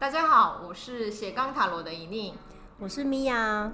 大家好，我是斜杠塔罗的尹宁，我是米娅，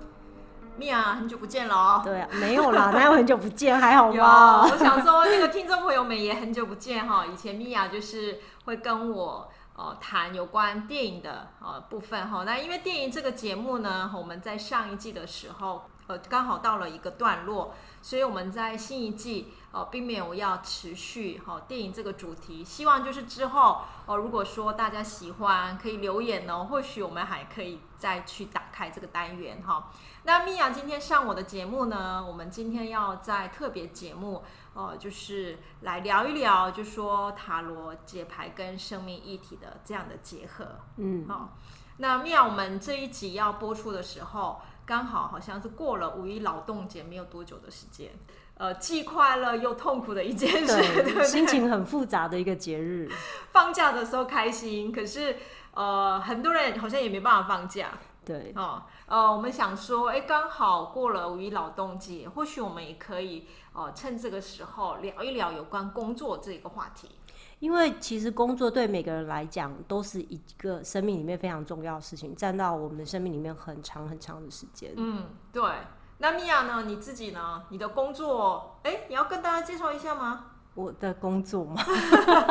米娅很久不见了哦。对啊，没有啦，哪有很久不见，还好吗？我想说，那个听众朋友们也很久不见哈。以前米娅就是会跟我呃谈有关电影的呃部分哈。那因为电影这个节目呢，我们在上一季的时候呃刚好到了一个段落，所以我们在新一季。哦，并没有要持续哈、哦、电影这个主题，希望就是之后哦，如果说大家喜欢，可以留言哦，或许我们还可以再去打开这个单元哈、哦。那米娅今天上我的节目呢，我们今天要在特别节目哦，就是来聊一聊，就说塔罗解牌跟生命一体的这样的结合，嗯，好、哦。那米娅，我们这一集要播出的时候，刚好好像是过了五一劳动节没有多久的时间。呃，既快乐又痛苦的一件事，对对对，心情很复杂的一个节日。放假的时候开心，可是呃，很多人好像也没办法放假。对，哦，呃，我们想说，哎，刚好过了五一劳动节，或许我们也可以呃，趁这个时候聊一聊有关工作这个话题。因为其实工作对每个人来讲都是一个生命里面非常重要的事情，占到我们的生命里面很长很长的时间。嗯，对。那米娅呢？你自己呢？你的工作，哎，你要跟大家介绍一下吗？我的工作吗？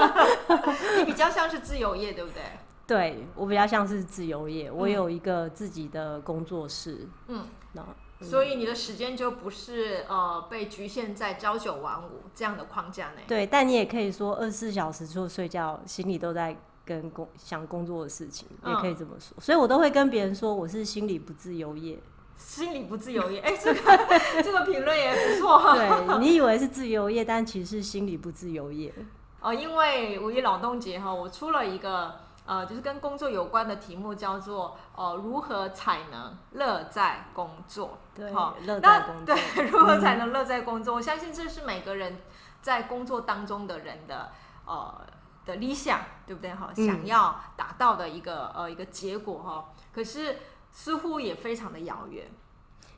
你比较像是自由业，对不对？对，我比较像是自由业，我有一个自己的工作室。嗯，那所以你的时间就不是呃被局限在朝九晚五这样的框架内。对，但你也可以说二十四小时除了睡觉，心里都在跟工想工作的事情，嗯、也可以这么说。所以我都会跟别人说，我是心理不自由业。心理不自由业，哎、欸，这个这个评论也不错。对，你以为是自由业，但其实是心理不自由业。哦，因为五一劳动节哈，我出了一个呃，就是跟工作有关的题目，叫做呃，如何才能乐在工作？对，乐在工作。对，如何才能乐在工作？嗯、我相信这是每个人在工作当中的人的呃的理想，对不对？哈，想要达到的一个、嗯、呃一个结果哈。可是。似乎也非常的遥远，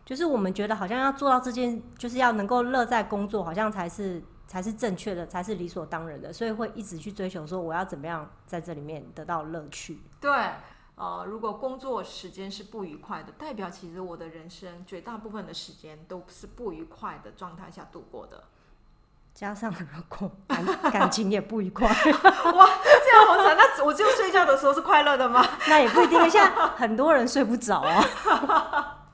就是我们觉得好像要做到这件，就是要能够乐在工作，好像才是才是正确的，才是理所当然的，所以会一直去追求说我要怎么样在这里面得到乐趣。对，呃，如果工作时间是不愉快的，代表其实我的人生绝大部分的时间都是不愉快的状态下度过的。加上如果感 感情也不愉快，哇，这样好惨。那我就睡觉的时候是快乐的吗？那也不一定。现在很多人睡不着啊，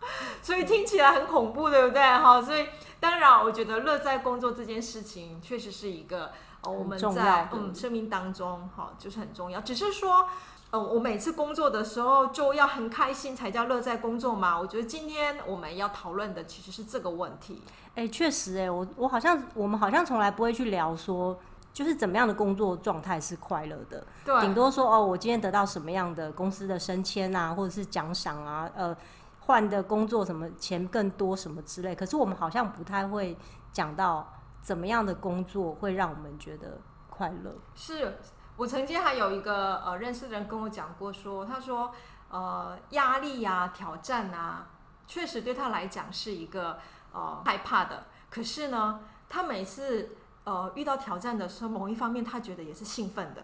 所以听起来很恐怖，对不对？哈，所以当然，我觉得乐在工作这件事情确实是一个我们在嗯生命当中哈，就是很重要。只是说。呃，我每次工作的时候就要很开心才叫乐在工作嘛。我觉得今天我们要讨论的其实是这个问题。哎、欸，确实、欸，哎，我我好像我们好像从来不会去聊说，就是怎么样的工作状态是快乐的。对，顶多说哦，我今天得到什么样的公司的升迁啊，或者是奖赏啊，呃，换的工作什么钱更多什么之类。可是我们好像不太会讲到怎么样的工作会让我们觉得快乐。是。我曾经还有一个呃认识的人跟我讲过说，说他说呃压力呀、啊、挑战啊，确实对他来讲是一个呃害怕的。可是呢，他每次呃遇到挑战的时候，某一方面他觉得也是兴奋的。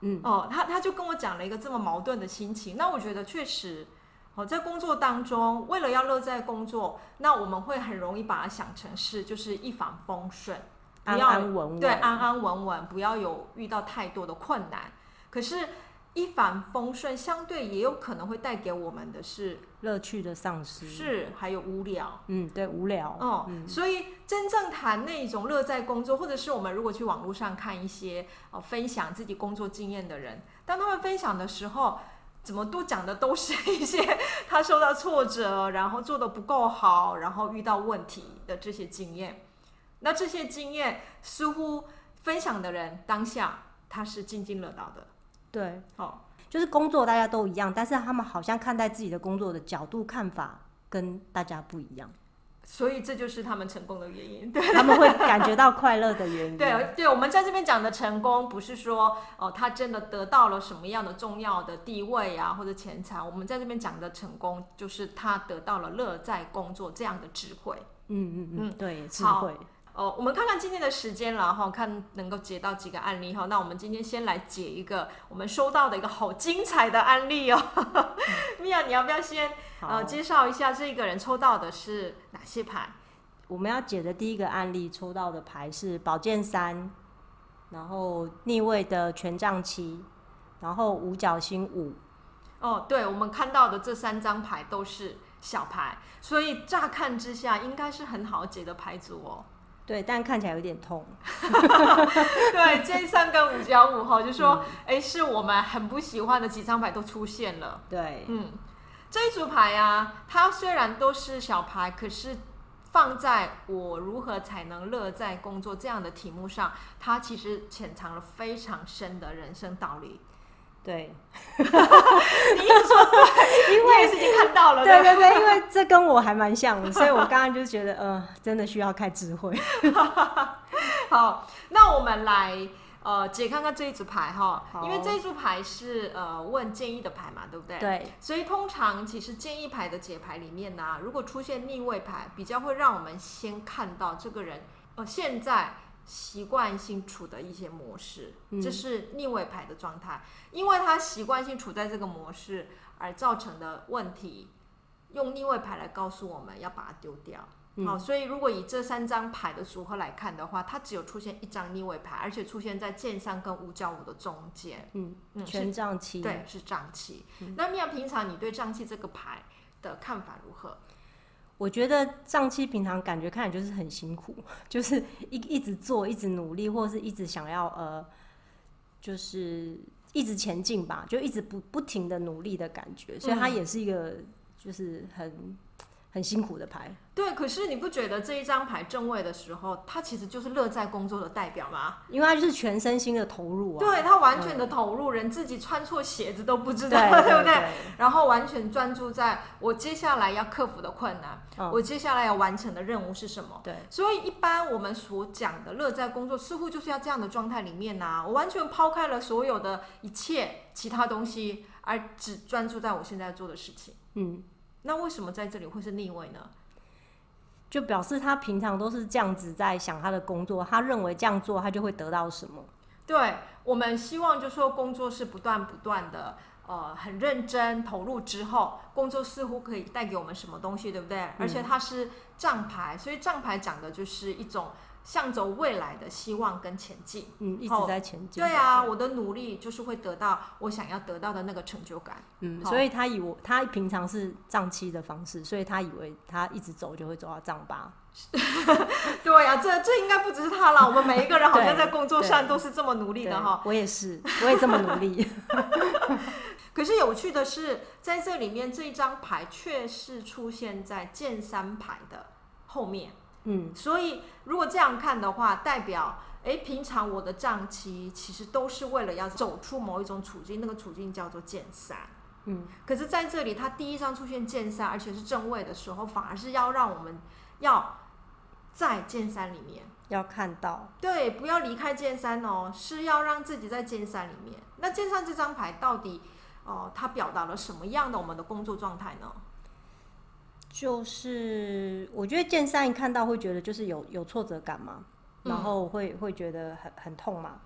嗯哦，他他就跟我讲了一个这么矛盾的心情。那我觉得确实哦，在工作当中，为了要乐在工作，那我们会很容易把它想成是就是一帆风顺。不要安安稳稳，对，安安稳稳，不要有遇到太多的困难。可是，一帆风顺，相对也有可能会带给我们的是乐趣的丧失，是还有无聊。嗯，对，无聊。哦，嗯、所以真正谈那一种乐在工作，或者是我们如果去网络上看一些哦分享自己工作经验的人，当他们分享的时候，怎么都讲的都是一些 他受到挫折，然后做的不够好，然后遇到问题的这些经验。那这些经验似乎分享的人当下他是津津乐道的，对，哦，就是工作大家都一样，但是他们好像看待自己的工作的角度看法跟大家不一样，所以这就是他们成功的原因，对，他们会感觉到快乐的原因。对，对，我们在这边讲的成功，不是说哦，他真的得到了什么样的重要的地位啊，或者钱财，我们在这边讲的成功，就是他得到了乐在工作这样的智慧。嗯嗯嗯，对，智慧。哦，我们看看今天的时间了哈，看能够解到几个案例哈。那我们今天先来解一个我们收到的一个好精彩的案例哦。米娅，你要不要先呃介绍一下这个人抽到的是哪些牌？我们要解的第一个案例抽到的牌是宝剑三，然后逆位的权杖七，然后五角星五。哦，对，我们看到的这三张牌都是小牌，所以乍看之下应该是很好解的牌组哦。对，但看起来有点痛。对，这三个五角五号就说，哎、嗯，是我们很不喜欢的几张牌都出现了。对，嗯，这一组牌啊，它虽然都是小牌，可是放在我如何才能乐在工作这样的题目上，它其实潜藏了非常深的人生道理。对，你一直说对，因为是已经看到了。对对对，因为这跟我还蛮像的，所以我刚刚就觉得，呃，真的需要开智慧。好，那我们来呃解看看这一组牌哈，因为这一组牌是呃问建议的牌嘛，对不对？对。所以通常其实建议牌的解牌里面呢、啊，如果出现逆位牌，比较会让我们先看到这个人呃现在。习惯性处的一些模式，这是逆位牌的状态，因为他习惯性处在这个模式而造成的问题，用逆位牌来告诉我们要把它丢掉。好，所以如果以这三张牌的组合来看的话，它只有出现一张逆位牌，而且出现在剑三跟五角五的中间。嗯嗯，权杖七，对，是杖七。那米娅，平常你对胀气这个牌的看法如何？我觉得上期平常感觉看起来就是很辛苦，就是一一直做，一直努力，或者是一直想要呃，就是一直前进吧，就一直不不停的努力的感觉，所以它也是一个就是很很辛苦的牌。对，可是你不觉得这一张牌正位的时候，他其实就是乐在工作的代表吗？因为他就是全身心的投入啊。对，他完全的投入，人自己穿错鞋子都不知道，对，对，对，对不对？然后完全专注在我接下来要克服的困难，嗯，我接下来要完成的任务是什么？对。所以一般我们所讲的乐在工作，似乎就是要这样的状态里面呐，啊。我完全抛开了所有的一切其他东西，而只专注在我现在做的事情。嗯。那为什么在这里会是逆位呢？就表示他平常都是这样子在想他的工作，他认为这样做他就会得到什么。对，我们希望就说工作是不断不断的，呃，很认真投入之后，工作似乎可以带给我们什么东西，对不对？嗯。而且它是杖牌，所以杖牌讲的就是一种。向着未来的希望跟前进，嗯，一直在前进。对啊，我的努力就是会得到我想要得到的那个成就感。嗯，所以他以我他平常是杖七的方式，所以他以为他一直走就会走到杖八。对啊，这这应该不只是他啦，我们每一个人好像在工作上都是这么努力的哈。我也是，我也这么努力。可是有趣的是，在这里面这一张牌却是出现在剑三牌的后面。嗯，所以如果这样看的话，代表诶，平常我的账期其实都是为了要走出某一种处境，那个处境叫做剑三。嗯，可是在这里，它第一张出现剑三，而且是正位的时候，反而是要让我们要在剑三里面要看到，对，不要离开剑三哦，是要让自己在剑三里面。那剑三这张牌到底哦，它表达了什么样的我们的工作状态呢？就是我觉得剑三一看到会觉得就是有有挫折感嘛，然后会会觉得很很痛嘛，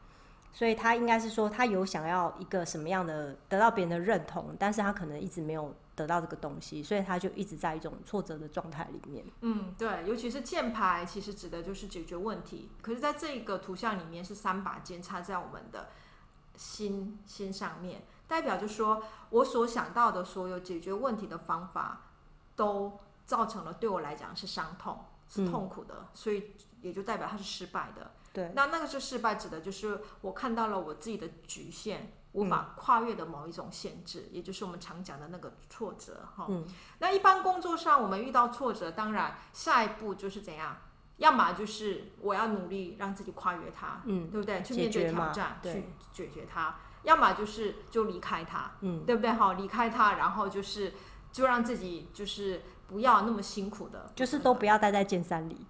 所以他应该是说他有想要一个什么样的得到别人的认同，但是他可能一直没有得到这个东西，所以他就一直在一种挫折的状态里面。嗯，对，尤其是剑牌，其实指的就是解决问题。可是在这个图像里面是三把剑插在我们的心心上面，代表就是说我所想到的所有解决问题的方法。都造成了对我来讲是伤痛，是痛苦的，嗯，所以也就代表它是失败的。对，那那个是失败，指的就是我看到了我自己的局限，无法跨越的某一种限制，嗯，也就是我们常讲的那个挫折。哈，嗯，那一般工作上我们遇到挫折，当然下一步就是怎样，要么就是我要努力让自己跨越它，嗯，对不对？去面对挑战，去解决它；要么就是就离开它，嗯，对不对？好，离开它，然后就是。就让自己就是不要那么辛苦的，就是都不要待在剑三里。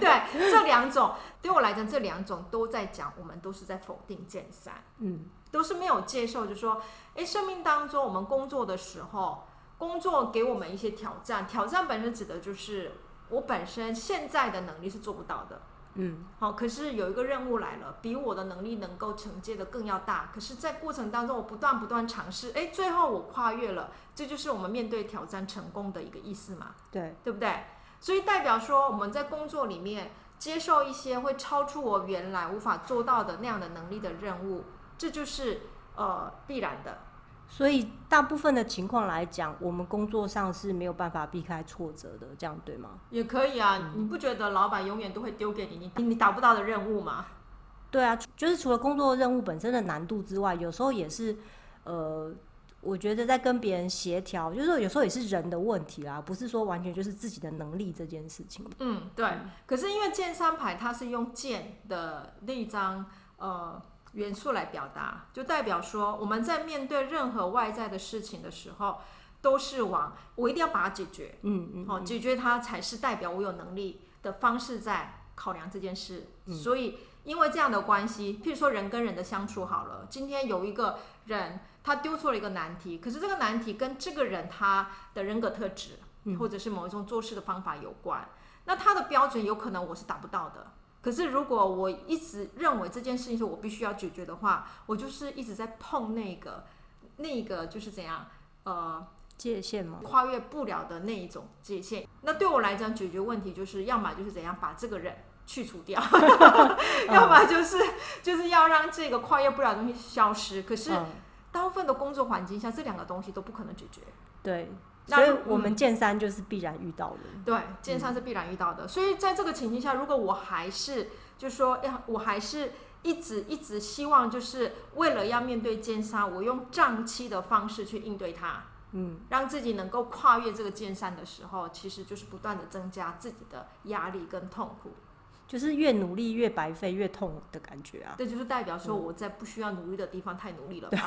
对，这两种对我来讲，这两种都在讲，我们都是在否定剑三，嗯，都是没有接受，就说，哎，生命当中我们工作的时候，工作给我们一些挑战，挑战本身指的就是我本身现在的能力是做不到的。嗯，好，可是有一个任务来了，比我的能力能够承接的更要大。可是，在过程当中，我不断不断尝试，哎，最后我跨越了，这就是我们面对挑战成功的一个意思嘛？对，对不对？所以代表说，我们在工作里面接受一些会超出我原来无法做到的那样的能力的任务，这就是呃必然的。所以大部分的情况来讲，我们工作上是没有办法避开挫折的，这样对吗？也可以啊，嗯、你不觉得老板永远都会丢给你你你达不到的任务吗？对啊，就是除了工作任务本身的难度之外，有时候也是，呃，我觉得在跟别人协调，就是说有时候也是人的问题啦，不是说完全就是自己的能力这件事情。嗯，对。嗯、可是因为剑三牌它是用剑的那一张，呃。元素来表达，就代表说我们在面对任何外在的事情的时候，都是往我一定要把它解决，嗯嗯，好，解决它才是代表我有能力的方式在考量这件事。嗯、所以因为这样的关系，譬如说人跟人的相处好了，今天有一个人他丢错了一个难题，可是这个难题跟这个人他的人格特质，或者是某一种做事的方法有关，那他的标准有可能我是达不到的。可是，如果我一直认为这件事情是我必须要解决的话，我就是一直在碰那个、那个就是怎样呃界限吗？跨越不了的那一种界限。那对我来讲，解决问题就是要么就是怎样把这个人去除掉，要么就是就是要让这个跨越不了的东西消失。可是，大部分的工作环境下，这两个东西都不可能解决。对。所以我们剑三就是必然遇到的，嗯、对，剑三是必然遇到的。嗯、所以在这个情境下，如果我还是就是说，要我还是一直一直希望，就是为了要面对剑三，我用胀气的方式去应对它，嗯，让自己能够跨越这个剑三的时候，其实就是不断的增加自己的压力跟痛苦。就是越努力越白费，越痛的感觉啊！这就是代表说我在不需要努力的地方太努力了吧？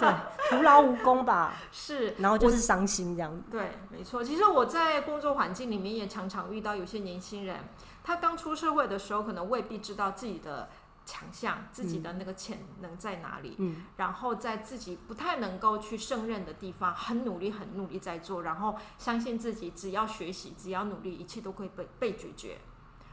对，徒劳无功吧？是，然后就是伤心这样。对，没错。其实我在工作环境里面也常常遇到有些年轻人，他刚出社会的时候，可能未必知道自己的强项、自己的那个潜能在哪里。嗯。然后在自己不太能够去胜任的地方，很努力、很努力在做，然后相信自己，只要学习，只要努力，一切都会被被解决。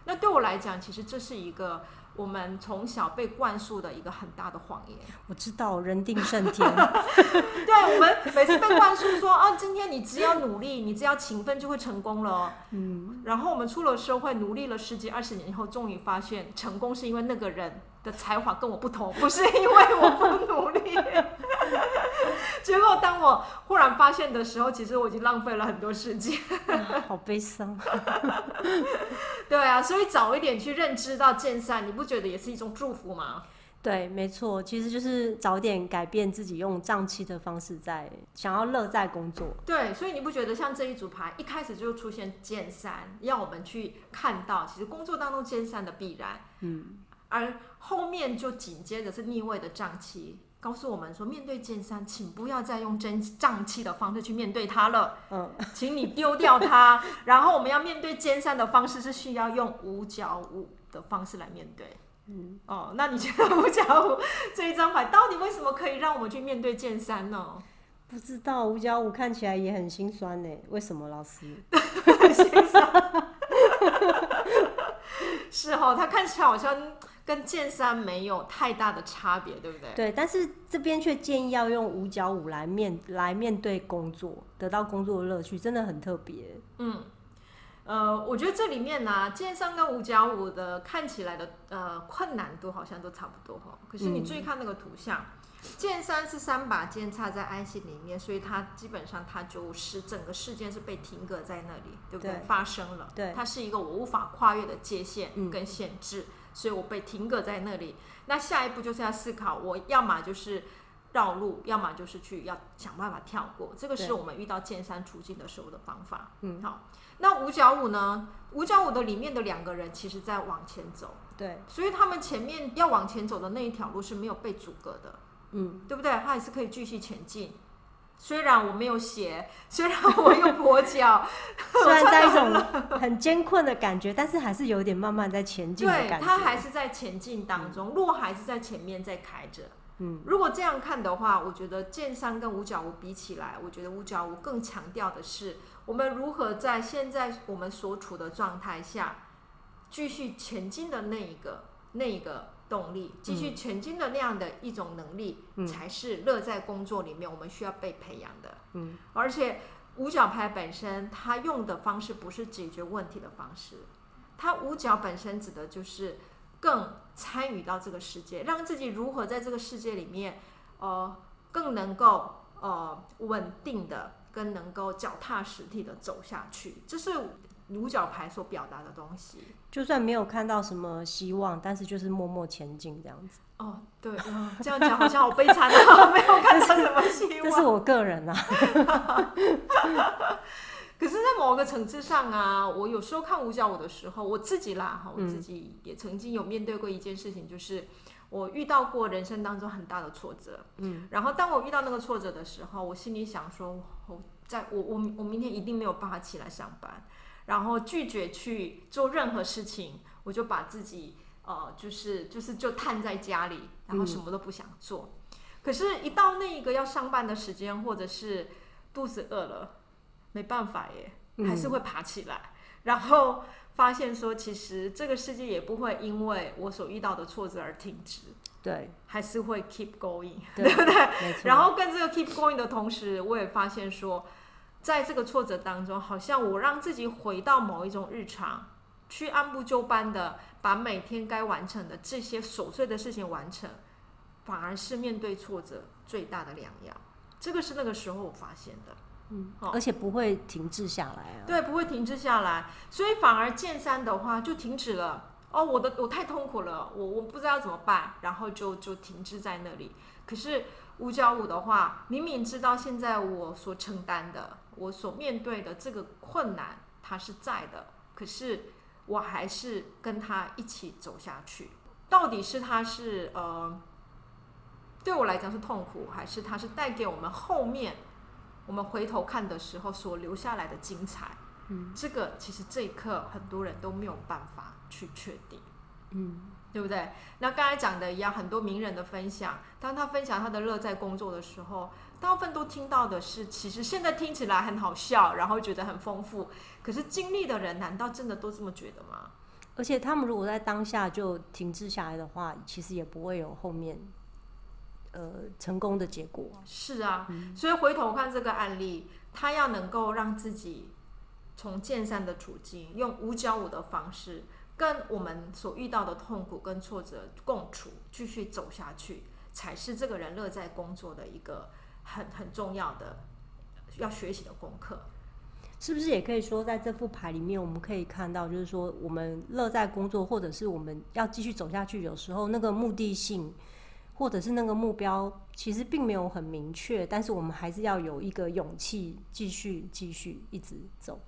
那对我来讲，其实这是一个我们从小被灌输的一个很大的谎言。我知道，人定胜天。对，我们每次被灌输说，啊，今天你只要努力，你只要勤奋就会成功了。嗯。然后我们出了社会，努力了十几二十年以后，终于发现，成功是因为那个人的才华跟我不同，不是因为我不努力。我忽然发现的时候，其实我已经浪费了很多时间。好悲伤。对啊，所以早一点去认知到剑三，你不觉得也是一种祝福吗？对，没错，其实就是早点改变自己，用胀气的方式在想要乐在工作。对，所以你不觉得像这一组牌一开始就出现剑三，让我们去看到，其实工作当中剑三的必然。嗯。而后面就紧接着是逆位的杖七，告诉我们说，面对剑三，请不要再用真胀气的方式去面对它了。嗯，请你丢掉它。然后我们要面对剑三的方式是需要用五角五的方式来面对。嗯，哦，那你觉得五角五这一张牌到底为什么可以让我们去面对剑三呢？不知道，五角五看起来也很心酸呢。为什么，老师？心酸。是哦，他看起来好像。跟剑三没有太大的差别，对不对？对，但是这边却建议要用五角五来面来面对工作，得到工作的乐趣，真的很特别。嗯，呃，我觉得这里面呢、啊，剑三跟五角五的看起来的呃困难度好像都差不多哈。可是你注意看那个图像，剑、嗯、三是三把剑插在爱心里面，所以它基本上它就是整个事件是被停格在那里，对不对？对发生了，对，它是一个我无法跨越的界限跟限制。嗯所以我被停格在那里，那下一步就是要思考，我要么就是绕路，要么就是去要想办法跳过。这个是我们遇到剑三处境的时候的方法。嗯，好。那五角五呢？五角五的里面的两个人其实在往前走，对，所以他们前面要往前走的那一条路是没有被阻隔的，嗯，对不对？他也是可以继续前进。虽然我没有鞋，虽然我有跛脚，虽然在一种很艰困的感觉，但是还是有点慢慢在前进的感觉。对，他还是在前进当中，路还是在前面在开着。嗯，如果这样看的话，我觉得剑三跟五角五比起来，我觉得五角五更强调的是我们如何在现在我们所处的状态下继续前进的那一个那一个动力，继续前进的那样的一种能力，嗯、才是乐在工作里面我们需要被培养的。嗯，而且五角牌本身它用的方式不是解决问题的方式，它五角本身指的就是。更参与到这个世界，让自己如何在这个世界里面，呃，更能够呃稳定的，跟能够脚踏实地的走下去，这是五角牌所表达的东西。就算没有看到什么希望，但是就是默默前进这样子。哦，对，嗯、这样讲好像好悲惨啊，没有看到什么希望。这是我个人啊。可是，在某个层次上啊，我有时候看五角五的时候，我自己啦，哈，我自己也曾经有面对过一件事情，就是我遇到过人生当中很大的挫折，嗯，然后当我遇到那个挫折的时候，我心里想说，我在我我我明天一定没有办法起来上班，然后拒绝去做任何事情，我就把自己呃，就是就是就瘫在家里，然后什么都不想做。可是，一到那一个要上班的时间，或者是肚子饿了。没办法耶，还是会爬起来，嗯、然后发现说，其实这个世界也不会因为我所遇到的挫折而停止，对，还是会 keep going，对，对不对？然后跟这个 keep going 的同时，我也发现说，在这个挫折当中，好像我让自己回到某一种日常，去按部就班的把每天该完成的这些琐碎的事情完成，反而是面对挫折最大的良药。这个是那个时候我发现的。嗯，而且不会停滞下来啊。对，不会停滞下来，所以反而剑三的话就停止了。哦，我的我太痛苦了，我我不知道怎么办，然后就就停滞在那里。可是五角五的话，明明知道现在我所承担的，我所面对的这个困难，它是在的，可是我还是跟他一起走下去。到底是他是呃，对我来讲是痛苦，还是他是带给我们后面？我们回头看的时候，所留下来的精彩，嗯，这个其实这一刻很多人都没有办法去确定，嗯，对不对？那刚才讲的一样，很多名人的分享，当他分享他的乐在工作的时候，大部分都听到的是，其实现在听起来很好笑，然后觉得很丰富，可是经历的人难道真的都这么觉得吗？而且他们如果在当下就停滞下来的话，其实也不会有后面。呃，成功的结果是啊，嗯，所以回头看这个案例，他要能够让自己从剑三的处境，用五角五的方式，跟我们所遇到的痛苦跟挫折共处，继续走下去，才是这个人乐在工作的一个很很重要的要学习的功课。是不是也可以说，在这副牌里面，我们可以看到，就是说，我们乐在工作，或者是我们要继续走下去，有时候那个目的性。或者是那个目标其实并没有很明确，但是我们还是要有一个勇气继续继续一直走。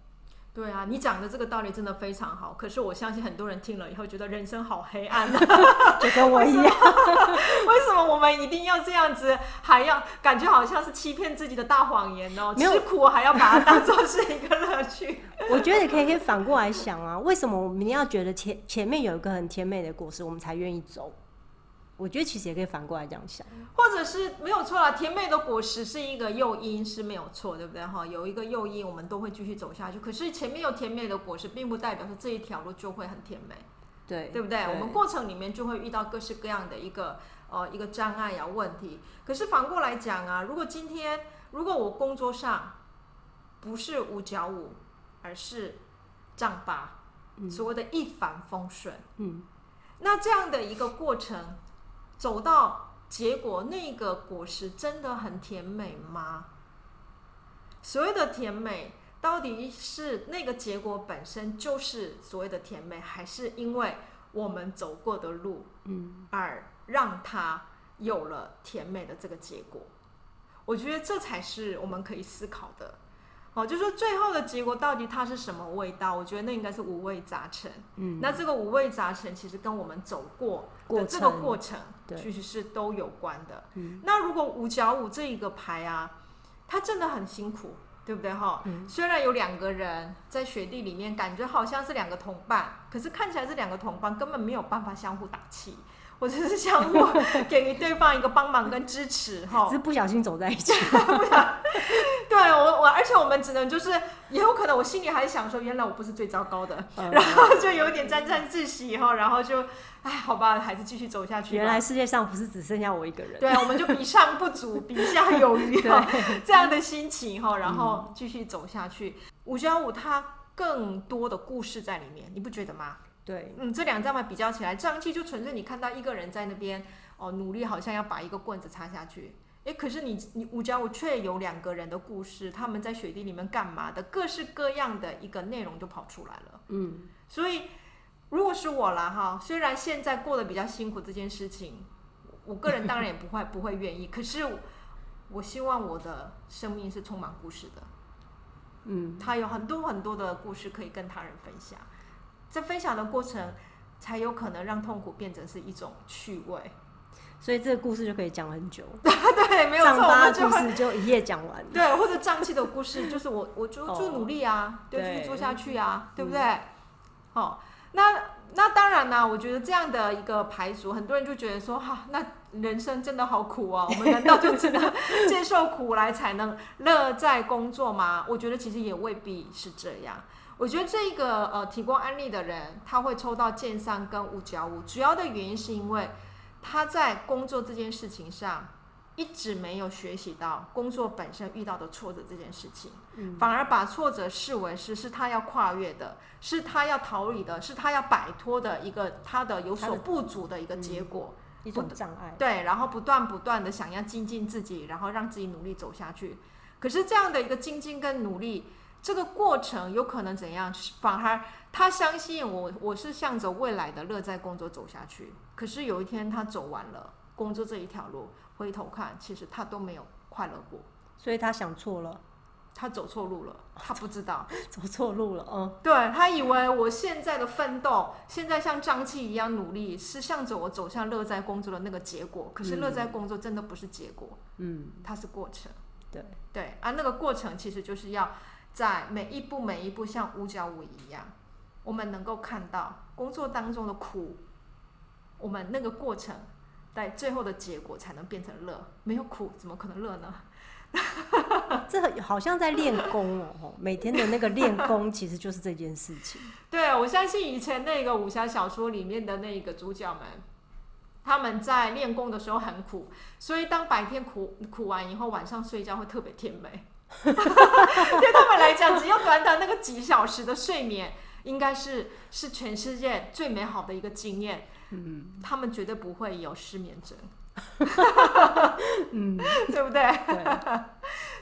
对啊，你讲的这个道理真的非常好。可是我相信很多人听了以后觉得人生好黑暗啊，就跟我一样。为什么我们一定要这样子，还要感觉好像是欺骗自己的大谎言哦？吃苦还要把它当做是一个乐趣。我觉得你可以可以反过来想啊，为什么我们要觉得前前面有一个很甜美的果实，我们才愿意走？我觉得其实也可以反过来这样想，或者是没有错啦。甜美的果实是一个诱因，是没有错，对不对？哈，有一个诱因，我们都会继续走下去。可是前面有甜美的果实，并不代表说这一条路就会很甜美，对，对不对？对，我们过程里面就会遇到各式各样的一个呃一个障碍呀、问题。可是反过来讲啊，如果今天如果我工作上不是五角五，而是丈八，嗯，所谓的一帆风顺，嗯，那这样的一个过程。走到结果，那个果实真的很甜美吗？所谓的甜美，到底是那个结果本身就是所谓的甜美，还是因为我们走过的路，嗯，而让它有了甜美的这个结果？我觉得这才是我们可以思考的。哦，就是说最后的结果到底它是什么味道？我觉得那应该是五味杂陈。嗯，那这个五味杂陈其实跟我们走过的这个过程，其实是都有关的。嗯，那如果五角五这一个牌啊，它真的很辛苦，对不对哈？嗯，虽然有两个人在雪地里面，感觉好像是两个同伴，可是看起来这两个同伴根本没有办法相互打气。或者是相互给予对方一个帮忙跟支持，哈，只是不小心走在一起。不想，对我我，而且我们只能就是，也有可能我心里还想说，原来我不是最糟糕的，嗯、然后就有点沾沾自喜，哈，然后就，哎，好吧，还是继续走下去。原来世界上不是只剩下我一个人。对，我们就比上不足，比下有余，这样的心情，哈，然后继续走下去。五加五，它更多的故事在里面，你不觉得吗？对，嗯，这两张牌比较起来，这张气就纯粹你看到一个人在那边哦，努力好像要把一个棍子插下去，诶，可是你你五加五却有两个人的故事，他们在雪地里面干嘛的，各式各样的一个内容就跑出来了。嗯，所以如果是我啦哈，虽然现在过得比较辛苦，这件事情，我个人当然也不会不会愿意，可是我希望我的生命是充满故事的。嗯，他有很多很多的故事可以跟他人分享。在分享的过程，才有可能让痛苦变成是一种趣味，所以这个故事就可以讲很久。对，没有错，的故事就一夜讲完。对，或者胀气的故事，就是我，我就就努力啊，就继续做下去啊，对，对不对？嗯、哦，那那当然啦，我觉得这样的一个排除，很多人就觉得说，哈、啊，那人生真的好苦啊，我们难道就只能 接受苦来才能乐在工作吗？我觉得其实也未必是这样。我觉得这个呃提供案例的人，他会抽到剑三跟五角五，主要的原因是因为他在工作这件事情上一直没有学习到工作本身遇到的挫折这件事情，嗯，反而把挫折视为是是他要跨越的，是他要逃离的，是他要摆脱的一个他的有所不足的一个结果，嗯，一种障碍。对，然后不断不断的想要精进自己，然后让自己努力走下去。可是这样的一个精进跟努力。这个过程有可能怎样？反而他相信我，我是向着未来的乐在工作走下去。可是有一天他走完了工作这一条路，回头看，其实他都没有快乐过。所以他想错了，他走错路了，他不知道 走错路了。嗯，对，他以为我现在的奋斗，现在像瘴气一样努力，是向着我走向乐在工作的那个结果。可是乐在工作真的不是结果，嗯，它是过程。对对啊，那个过程其实就是要。在每一步每一步，像五角舞一样，我们能够看到工作当中的苦，我们那个过程，在最后的结果才能变成乐。没有苦，怎么可能乐呢？这好像在练功哦，每天的那个练功，其实就是这件事情。对，我相信以前那个武侠小说里面的那个主角们，他们在练功的时候很苦，所以当白天苦苦完以后，晚上睡觉会特别甜美。对他们来讲，只有短短那个几小时的睡眠，应该是是全世界最美好的一个经验。嗯，他们绝对不会有失眠症。嗯，对不对？对。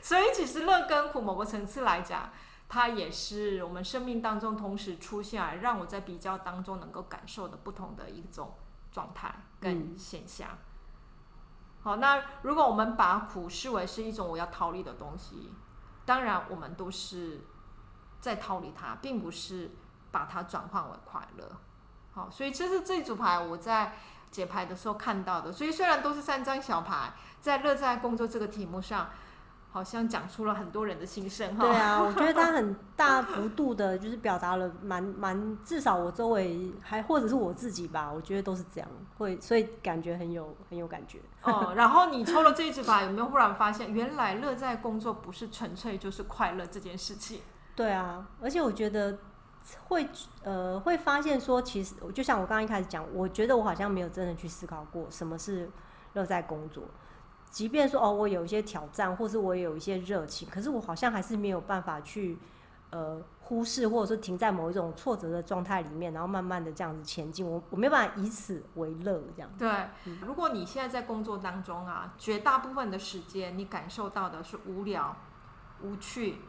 所以其实乐跟苦，某个层次来讲，它也是我们生命当中同时出现来，让我在比较当中能够感受的不同的一种状态跟现象。嗯好，那如果我们把苦视为是一种我要逃离的东西，当然我们都是在逃离它，并不是把它转换为快乐。好，所以这是这组牌我在解牌的时候看到的。所以虽然都是三张小牌，在乐在工作这个题目上。好像讲出了很多人的心声哈。对啊，我觉得他很大幅度的，就是表达了蛮蛮，至少我周围还或者是我自己吧，我觉得都是这样，会所以感觉很有很有感觉。哦，然后你抽了这一支牌，有没有忽然发现，原来乐在工作不是纯粹就是快乐这件事情？对啊，而且我觉得会呃会发现说，其实就像我刚刚一开始讲，我觉得我好像没有真的去思考过什么是乐在工作。即便说哦，我有一些挑战，或是我有一些热情，可是我好像还是没有办法去呃忽视，或者说停在某一种挫折的状态里面，然后慢慢的这样子前进。我我没办法以此为乐，这样。对，如果你现在在工作当中啊，绝大部分的时间你感受到的是无聊、无趣，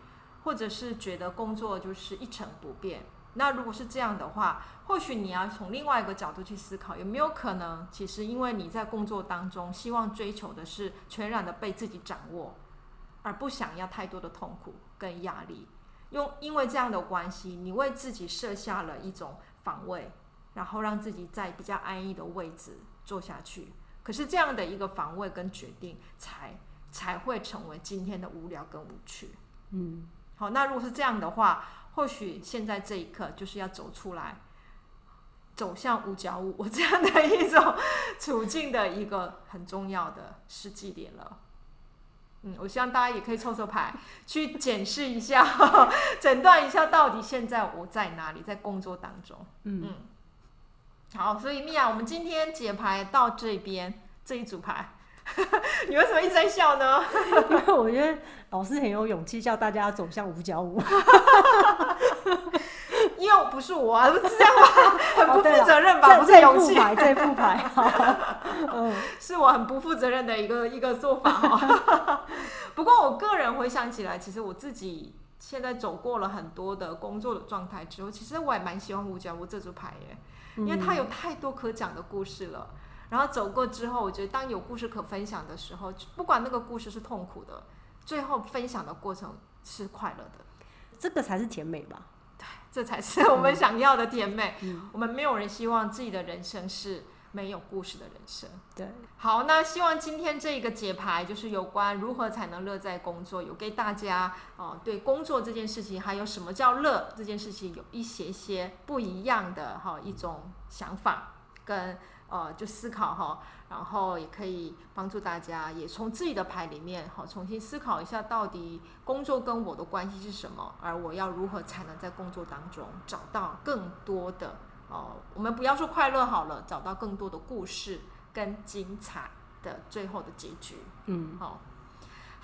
或者是觉得工作就是一成不变。那如果是这样的话，或许你要从另外一个角度去思考，有没有可能，其实因为你在工作当中希望追求的是全然的被自己掌握，而不想要太多的痛苦跟压力。用因为这样的关系，你为自己设下了一种防卫，然后让自己在比较安逸的位置做下去。可是这样的一个防卫跟决定才，才才会成为今天的无聊跟无趣。嗯，好，那如果是这样的话。或许现在这一刻就是要走出来，走向五角五 这样的一种处境的一个很重要的时机点了。嗯，我希望大家也可以抽抽牌，去检视一下，诊断一下到底现在我在哪里，在工作当中。嗯嗯。好，所以米娅，我们今天解牌到这边这一组牌，你为什么一直在笑呢？因为我觉得老师很有勇气，叫大家走向五角五。因为不是我啊，不是这样吧？很不负责任吧？哦、不是勇气，这副牌，嗯，是我很不负责任的一个一个做法哈。不过我个人回想起来，其实我自己现在走过了很多的工作的状态之后，其实我也蛮喜欢五角五这组牌耶，因为它有太多可讲的故事了。然后走过之后，我觉得当有故事可分享的时候，不管那个故事是痛苦的，最后分享的过程是快乐的，这个才是甜美吧。对这才是我们想要的甜美。嗯，我们没有人希望自己的人生是没有故事的人生。对，好，那希望今天这个解牌就是有关如何才能乐在工作，有给大家哦，对工作这件事情，还有什么叫乐这件事情，有一些些不一样的哈一种想法跟。呃，就思考哈，然后也可以帮助大家，也从自己的牌里面哈，重新思考一下，到底工作跟我的关系是什么，而我要如何才能在工作当中找到更多的哦，我们不要说快乐好了，找到更多的故事跟精彩的最后的结局。嗯，好。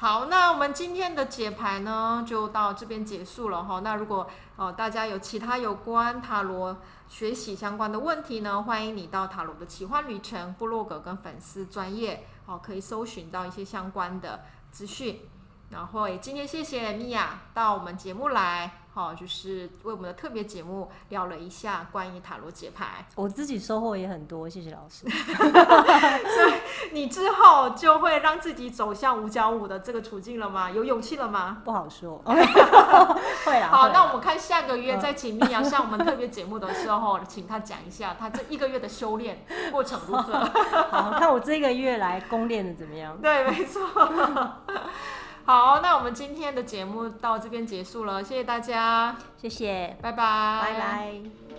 好，那我们今天的解牌呢，就到这边结束了哈。那如果哦大家有其他有关塔罗学习相关的问题呢，欢迎你到塔罗的奇幻旅程部落格跟粉丝专业哦，可以搜寻到一些相关的资讯。然后也今天谢谢米娅到我们节目来。好，就是为我们的特别节目聊了一下关于塔罗解牌，我自己收获也很多，谢谢老师。所以你之后就会让自己走向五角五的这个处境了吗？有勇气了吗？不好说。会啦。好，那我们看下个月再请米娅上我们特别节目的时候，请他讲一下他这一个月的修炼过程如何。好，看我这个月来攻练的怎么样？对，没错。好，那我们今天的节目到这边结束了，谢谢大家，谢谢，拜拜，拜拜。